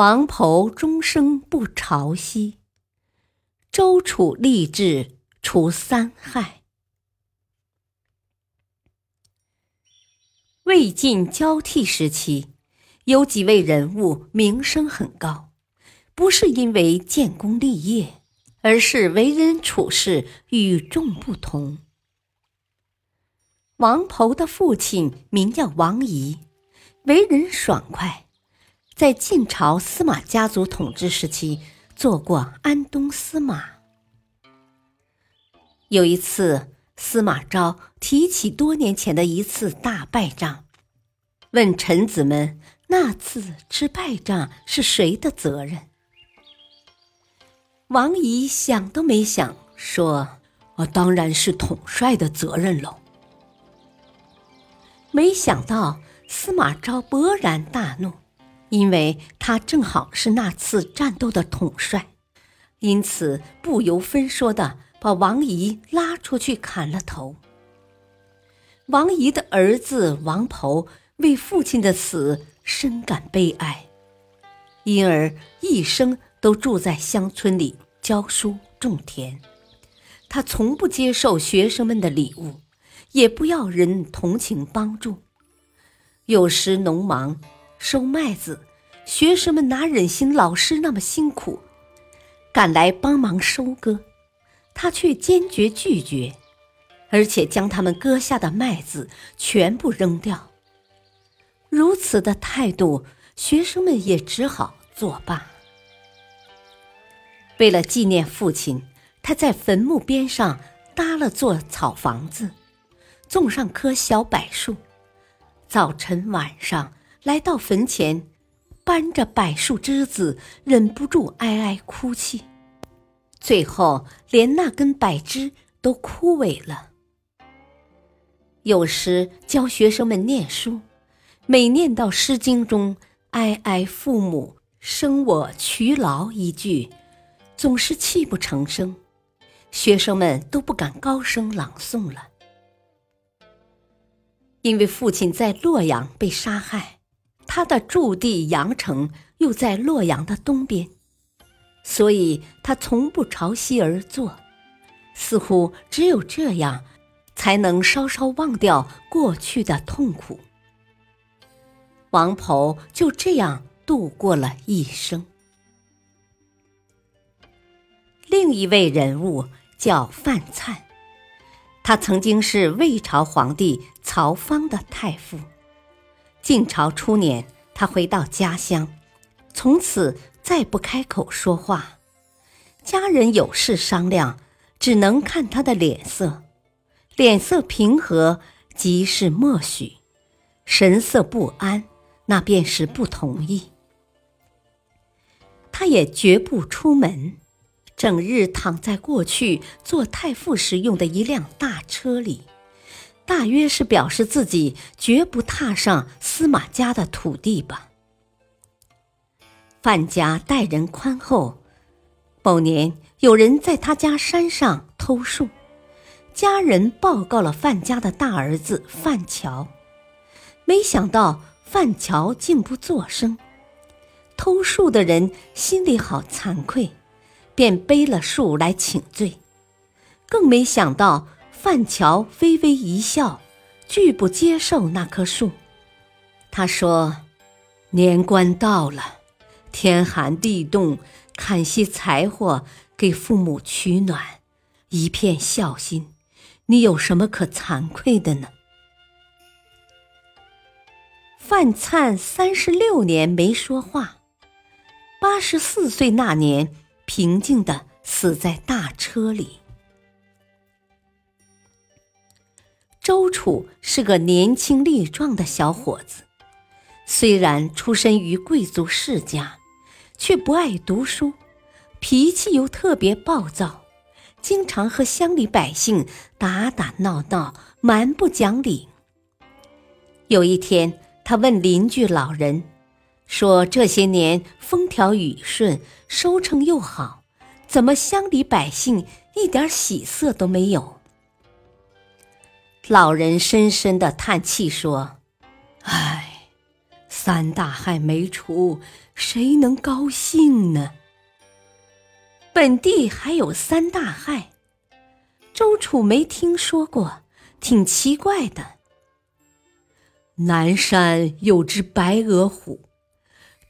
王侯终生不朝夕，周楚立志除三害。魏晋交替时期，有几位人物名声很高，不是因为建功立业，而是为人处事与众不同。王侯的父亲名叫王仪，为人爽快，在晋朝司马家族统治时期做过安东司马。有一次。司马昭提起多年前的一次大败仗，问臣子们：“那次之败仗是谁的责任？”王仪想都没想，说：“我当然是统帅的责任喽。”没想到司马昭勃然大怒，因为他正好是那次战斗的统帅，因此不由分说的。把王仪拉出去砍了头。王仪的儿子王婆为父亲的死深感悲哀，因而一生都住在乡村里教书种田。他从不接受学生们的礼物，也不要人同情帮助。有时农忙收麦子，学生们哪忍心老师那么辛苦，赶来帮忙收割。他却坚决拒绝，而且将他们割下的麦子全部扔掉。如此的态度，学生们也只好作罢。为了纪念父亲，他在坟墓边上搭了座草房子，种上棵小柏树。早晨、晚上来到坟前，搬着柏树枝子，忍不住哀哀哭泣。最后，连那根柏枝都枯萎了。有时教学生们念书，每念到《诗经》中“哀哀父母，生我劬劳”一句，总是泣不成声，学生们都不敢高声朗诵了。因为父亲在洛阳被杀害，他的驻地阳城又在洛阳的东边。所以他从不朝西而坐，似乎只有这样，才能稍稍忘掉过去的痛苦。王婆就这样度过了一生。另一位人物叫范粲，他曾经是魏朝皇帝曹芳的太傅。晋朝初年，他回到家乡，从此。再不开口说话，家人有事商量，只能看他的脸色。脸色平和，即是默许；神色不安，那便是不同意。他也绝不出门，整日躺在过去做太傅时用的一辆大车里，大约是表示自己绝不踏上司马家的土地吧。范家待人宽厚。某年，有人在他家山上偷树，家人报告了范家的大儿子范乔，没想到范乔竟不作声。偷树的人心里好惭愧，便背了树来请罪。更没想到范乔微微一笑，拒不接受那棵树。他说：“年关到了。”天寒地冻，砍些柴火给父母取暖，一片孝心，你有什么可惭愧的呢？范灿三十六年没说话，八十四岁那年，平静的死在大车里。周楚是个年轻力壮的小伙子，虽然出身于贵族世家。却不爱读书，脾气又特别暴躁，经常和乡里百姓打打闹闹，蛮不讲理。有一天，他问邻居老人说：“这些年风调雨顺，收成又好，怎么乡里百姓一点喜色都没有？”老人深深的叹气说：“唉，三大害没除，谁能高兴呢？”本地还有三大害，周楚没听说过，挺奇怪的。南山有只白额虎，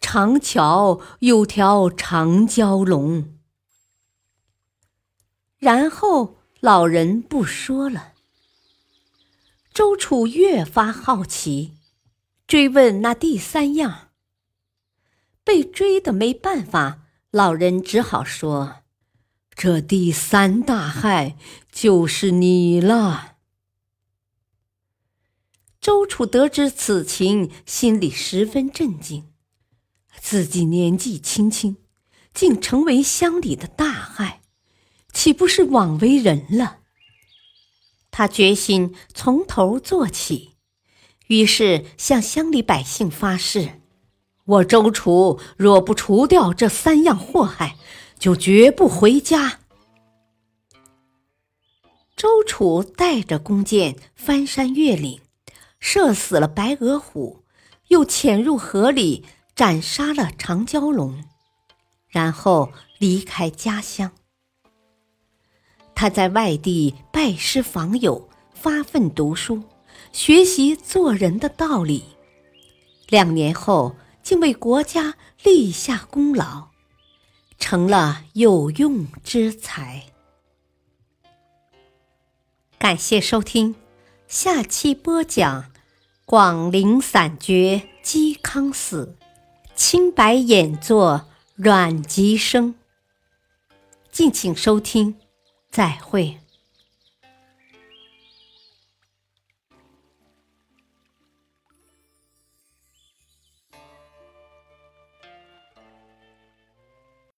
长桥有条长蛟龙。然后老人不说了。周楚越发好奇，追问那第三样。被追的没办法。老人只好说：“这第三大害就是你了。”周楚得知此情，心里十分震惊。自己年纪轻轻，竟成为乡里的大害，岂不是枉为人了？他决心从头做起，于是向乡里百姓发誓。我周楚若不除掉这三样祸害，就绝不回家。周楚带着弓箭翻山越岭，射死了白额虎，又潜入河里斩杀了长蛟龙，然后离开家乡。他在外地拜师访友，发奋读书，学习做人的道理。两年后。竟为国家立下功劳，成了有用之才。感谢收听，下期播讲《广陵散绝嵇康死》，青白演作阮籍生。敬请收听，再会。